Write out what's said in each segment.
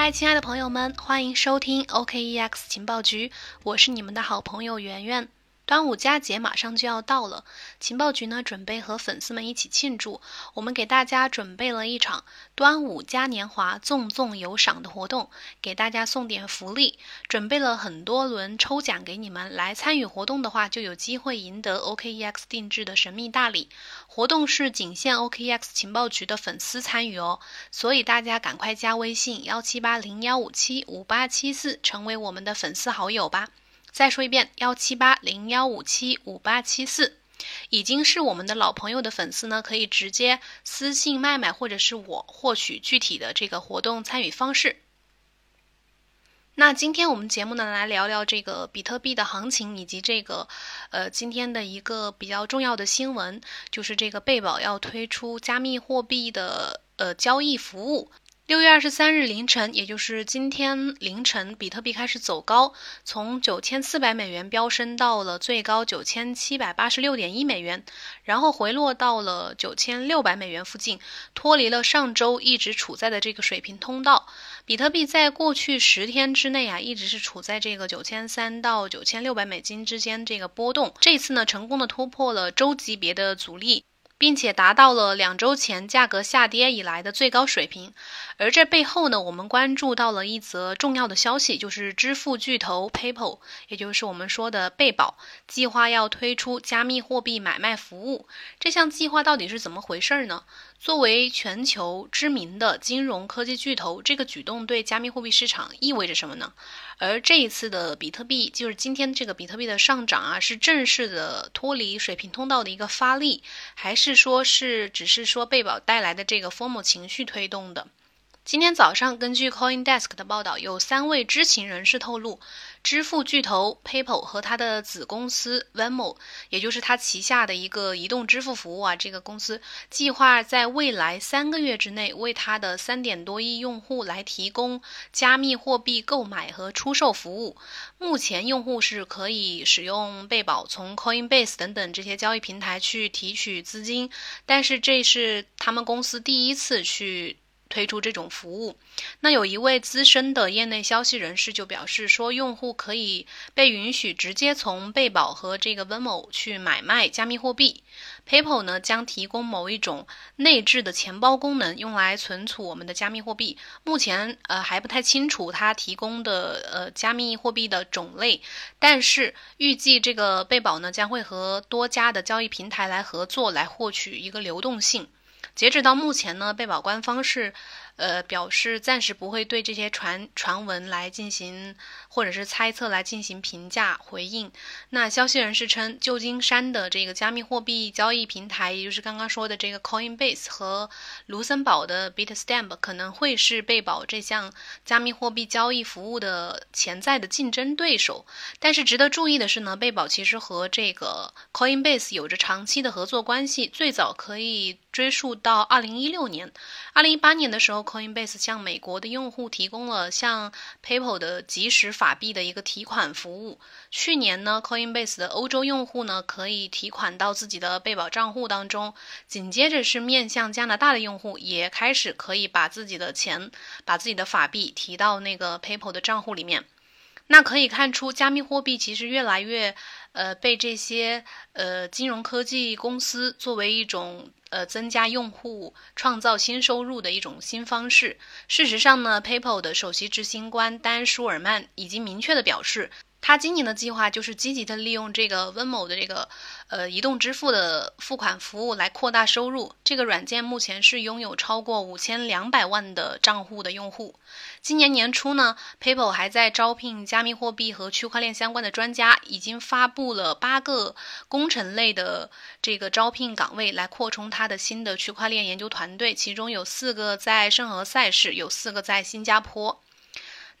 嗨，亲爱的朋友们，欢迎收听 OKEX 情报局，我是你们的好朋友圆圆。端午佳节马上就要到了，情报局呢准备和粉丝们一起庆祝。我们给大家准备了一场端午嘉年华赠送有赏的活动，给大家送点福利，准备了很多轮抽奖给你们。来参与活动的话，就有机会赢得 OKEX 定制的神秘大礼。活动是仅限 OKEX 情报局的粉丝参与哦，所以大家赶快加微信幺七八零幺五七五八七四，成为我们的粉丝好友吧。再说一遍，幺七八零幺五七五八七四，已经是我们的老朋友的粉丝呢，可以直接私信麦麦或者是我获取具体的这个活动参与方式。那今天我们节目呢，来聊聊这个比特币的行情，以及这个呃今天的一个比较重要的新闻，就是这个贝宝要推出加密货币的呃交易服务。六月二十三日凌晨，也就是今天凌晨，比特币开始走高，从九千四百美元飙升到了最高九千七百八十六点一美元，然后回落到了九千六百美元附近，脱离了上周一直处在的这个水平通道。比特币在过去十天之内啊，一直是处在这个九千三到九千六百美金之间这个波动。这次呢，成功的突破了周级别的阻力。并且达到了两周前价格下跌以来的最高水平，而这背后呢，我们关注到了一则重要的消息，就是支付巨头 PayPal，也就是我们说的贝宝，计划要推出加密货币买卖服务。这项计划到底是怎么回事呢？作为全球知名的金融科技巨头，这个举动对加密货币市场意味着什么呢？而这一次的比特币，就是今天这个比特币的上涨啊，是正式的脱离水平通道的一个发力，还是说是只是说贝宝带来的这个 FOMO 情绪推动的？今天早上，根据 CoinDesk 的报道，有三位知情人士透露，支付巨头 PayPal 和它的子公司 Venmo，也就是它旗下的一个移动支付服务啊，这个公司计划在未来三个月之内，为它的三点多亿用户来提供加密货币购买和出售服务。目前，用户是可以使用贝宝从 Coinbase 等等这些交易平台去提取资金，但是这是他们公司第一次去。推出这种服务，那有一位资深的业内消息人士就表示说，用户可以被允许直接从贝宝和这个 Venmo 去买卖加密货币。PayPal 呢将提供某一种内置的钱包功能，用来存储我们的加密货币。目前呃还不太清楚它提供的呃加密货币的种类，但是预计这个贝宝呢将会和多家的交易平台来合作，来获取一个流动性。截止到目前呢，贝宝官方是。呃，表示暂时不会对这些传传闻来进行，或者是猜测来进行评价回应。那消息人士称，旧金山的这个加密货币交易平台，也就是刚刚说的这个 Coinbase 和卢森堡的 Bitstamp 可能会是贝宝这项加密货币交易服务的潜在的竞争对手。但是值得注意的是呢，贝宝其实和这个 Coinbase 有着长期的合作关系，最早可以追溯到二零一六年、二零一八年的时候。Coinbase 向美国的用户提供了像 PayPal 的即时法币的一个提款服务。去年呢，Coinbase 的欧洲用户呢可以提款到自己的贝宝账户当中。紧接着是面向加拿大的用户也开始可以把自己的钱、把自己的法币提到那个 PayPal 的账户里面。那可以看出，加密货币其实越来越呃被这些呃金融科技公司作为一种。呃，增加用户、创造新收入的一种新方式。事实上呢，PayPal 的首席执行官丹·舒尔曼已经明确的表示。他今年的计划就是积极的利用这个温某的这个呃移动支付的付款服务来扩大收入。这个软件目前是拥有超过五千两百万的账户的用户。今年年初呢，PayPal 还在招聘加密货币和区块链相关的专家，已经发布了八个工程类的这个招聘岗位来扩充它的新的区块链研究团队，其中有四个在圣何塞市，有四个在新加坡。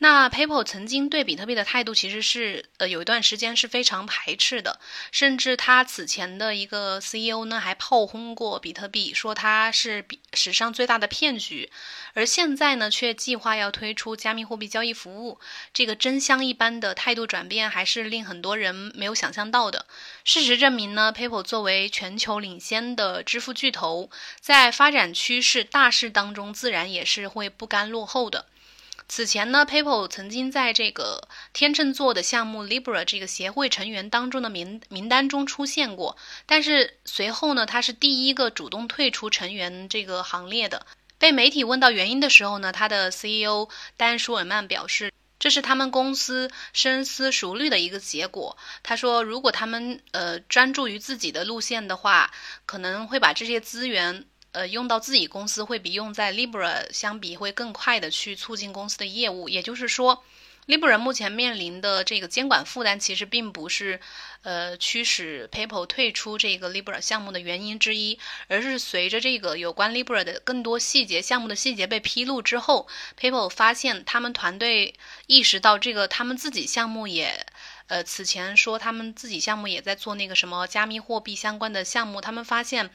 那 PayPal 曾经对比特币的态度其实是，呃，有一段时间是非常排斥的，甚至他此前的一个 CEO 呢还炮轰过比特币，说它是比史上最大的骗局，而现在呢却计划要推出加密货币交易服务，这个真香一般的态度转变还是令很多人没有想象到的。事实证明呢，PayPal 作为全球领先的支付巨头，在发展趋势大势当中，自然也是会不甘落后的。此前呢，PayPal 曾经在这个天秤座的项目 Libra 这个协会成员当中的名名单中出现过，但是随后呢，他是第一个主动退出成员这个行列的。被媒体问到原因的时候呢，他的 CEO 丹舒尔曼表示，这是他们公司深思熟虑的一个结果。他说，如果他们呃专注于自己的路线的话，可能会把这些资源。呃，用到自己公司会比用在 Libra 相比会更快的去促进公司的业务。也就是说，Libra 目前面临的这个监管负担，其实并不是呃驱使 PayPal 退出这个 Libra 项目的原因之一，而是随着这个有关 Libra 的更多细节项目的细节被披露之后，PayPal 发现他们团队意识到这个他们自己项目也呃此前说他们自己项目也在做那个什么加密货币相关的项目，他们发现。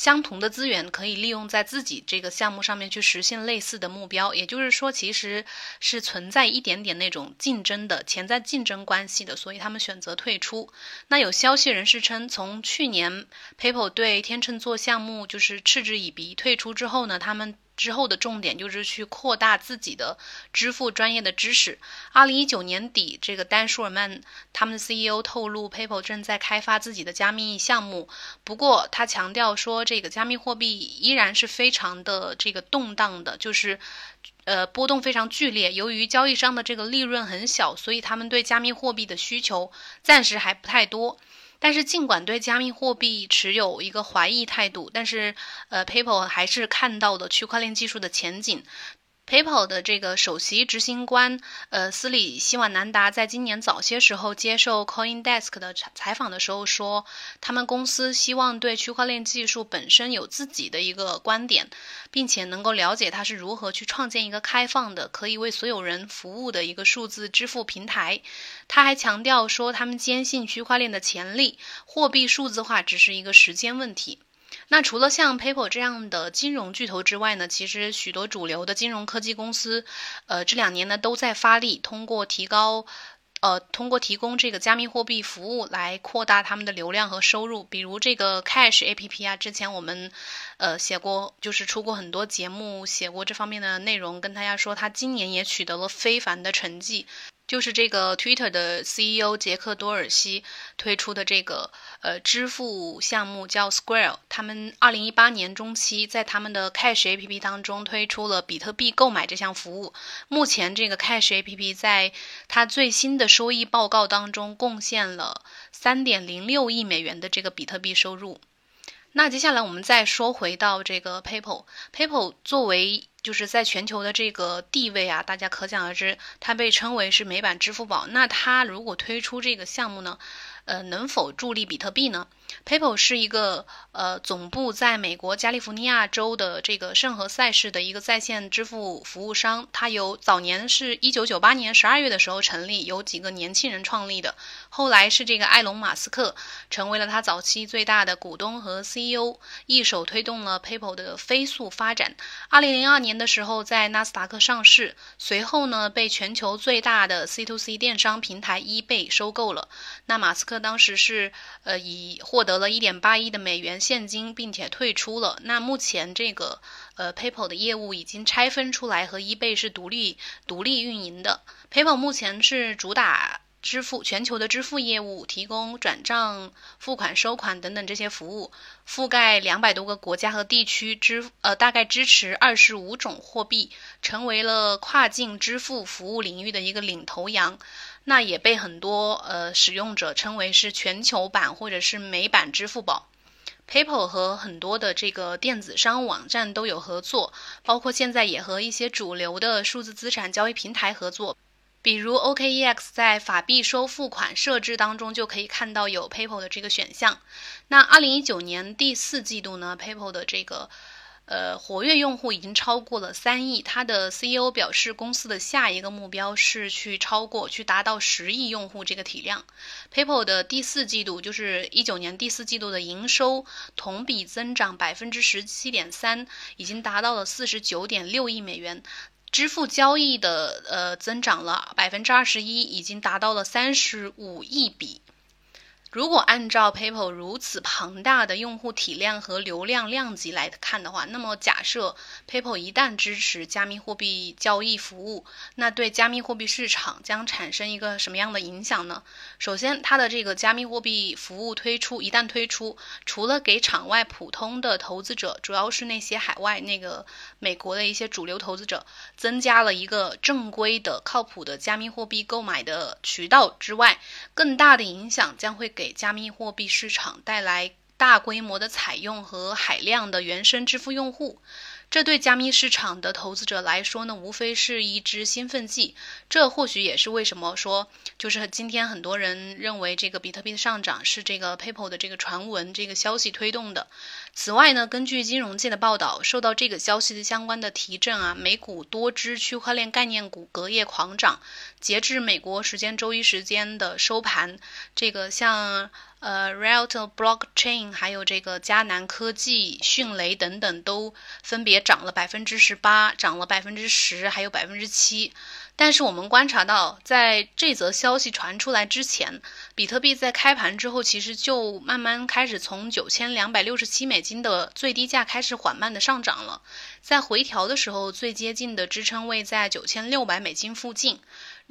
相同的资源可以利用在自己这个项目上面去实现类似的目标，也就是说，其实是存在一点点那种竞争的潜在竞争关系的，所以他们选择退出。那有消息人士称，从去年 PayPal 对天秤座项目就是嗤之以鼻退出之后呢，他们。之后的重点就是去扩大自己的支付专业的知识。二零一九年底，这个丹舒尔曼他们的 CEO 透露，PayPal 正在开发自己的加密项目。不过，他强调说，这个加密货币依然是非常的这个动荡的，就是呃波动非常剧烈。由于交易商的这个利润很小，所以他们对加密货币的需求暂时还不太多。但是，尽管对加密货币持有一个怀疑态度，但是，呃，PayPal 还是看到了区块链技术的前景。PayPal 的这个首席执行官，呃，斯里希瓦南达在今年早些时候接受 CoinDesk 的采访的时候说，他们公司希望对区块链技术本身有自己的一个观点，并且能够了解它是如何去创建一个开放的、可以为所有人服务的一个数字支付平台。他还强调说，他们坚信区块链的潜力，货币数字化只是一个时间问题。那除了像 PayPal 这样的金融巨头之外呢，其实许多主流的金融科技公司，呃，这两年呢都在发力，通过提高，呃，通过提供这个加密货币服务来扩大他们的流量和收入。比如这个 Cash APP 啊，之前我们，呃，写过，就是出过很多节目，写过这方面的内容，跟大家说，他今年也取得了非凡的成绩。就是这个 Twitter 的 CEO 杰克多尔西推出的这个呃支付项目叫 Square，他们二零一八年中期在他们的 Cash APP 当中推出了比特币购买这项服务。目前这个 Cash APP 在它最新的收益报告当中贡献了三点零六亿美元的这个比特币收入。那接下来我们再说回到这个 PayPal，PayPal 作为就是在全球的这个地位啊，大家可想而知，它被称为是美版支付宝。那它如果推出这个项目呢？呃，能否助力比特币呢？PayPal 是一个呃总部在美国加利福尼亚州的这个圣何塞市的一个在线支付服务商。它有早年是一九九八年十二月的时候成立，由几个年轻人创立的。后来是这个埃隆·马斯克成为了他早期最大的股东和 CEO，一手推动了 PayPal 的飞速发展。二零零二年的时候在纳斯达克上市，随后呢被全球最大的 C to C 电商平台 eBay 收购了。那马斯克。当时是呃以获获得了一点八亿的美元现金，并且退出了。那目前这个呃 PayPal 的业务已经拆分出来，和 eBay 是独立独立运营的。PayPal 目前是主打支付全球的支付业务，提供转账、付款、收款等等这些服务，覆盖两百多个国家和地区，支呃大概支持二十五种货币，成为了跨境支付服务领域的一个领头羊。那也被很多呃使用者称为是全球版或者是美版支付宝。PayPal 和很多的这个电子商务网站都有合作，包括现在也和一些主流的数字资产交易平台合作，比如 OKEX 在法币收付款设置当中就可以看到有 PayPal 的这个选项。那二零一九年第四季度呢，PayPal 的这个。呃，活跃用户已经超过了三亿。他的 CEO 表示，公司的下一个目标是去超过、去达到十亿用户这个体量。PayPal 的第四季度，就是一九年第四季度的营收同比增长百分之十七点三，已经达到了四十九点六亿美元。支付交易的呃增长了百分之二十一，已经达到了三十五亿笔。如果按照 PayPal 如此庞大的用户体量和流量量级来看的话，那么假设 PayPal 一旦支持加密货币交易服务，那对加密货币市场将产生一个什么样的影响呢？首先，它的这个加密货币服务推出，一旦推出，除了给场外普通的投资者，主要是那些海外那个美国的一些主流投资者，增加了一个正规的、靠谱的加密货币购买的渠道之外，更大的影响将会。给加密货币市场带来大规模的采用和海量的原生支付用户。这对加密市场的投资者来说呢，无非是一支兴奋剂。这或许也是为什么说，就是今天很多人认为这个比特币的上涨是这个 PayPal 的这个传闻、这个消息推动的。此外呢，根据金融界的报道，受到这个消息的相关的提振啊，美股多只区块链概念股隔夜狂涨。截至美国时间周一时间的收盘，这个像。呃 r e a l t Blockchain 还有这个迦南科技、迅雷等等都分别涨了百分之十八，涨了百分之十，还有百分之七。但是我们观察到，在这则消息传出来之前，比特币在开盘之后，其实就慢慢开始从九千两百六十七美金的最低价开始缓慢的上涨了。在回调的时候，最接近的支撑位在九千六百美金附近。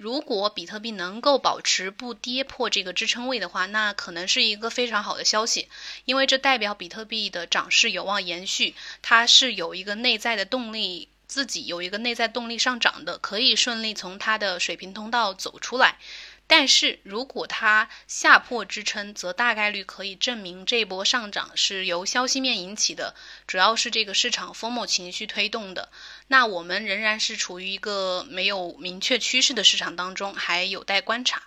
如果比特币能够保持不跌破这个支撑位的话，那可能是一个非常好的消息，因为这代表比特币的涨势有望延续，它是有一个内在的动力，自己有一个内在动力上涨的，可以顺利从它的水平通道走出来。但是如果它下破支撑，则大概率可以证明这一波上涨是由消息面引起的，主要是这个市场疯魔情绪推动的。那我们仍然是处于一个没有明确趋势的市场当中，还有待观察。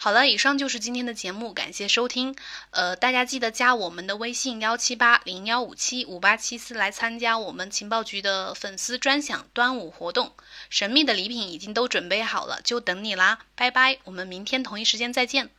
好了，以上就是今天的节目，感谢收听。呃，大家记得加我们的微信幺七八零幺五七五八七四来参加我们情报局的粉丝专享端午活动，神秘的礼品已经都准备好了，就等你啦！拜拜，我们明天同一时间再见。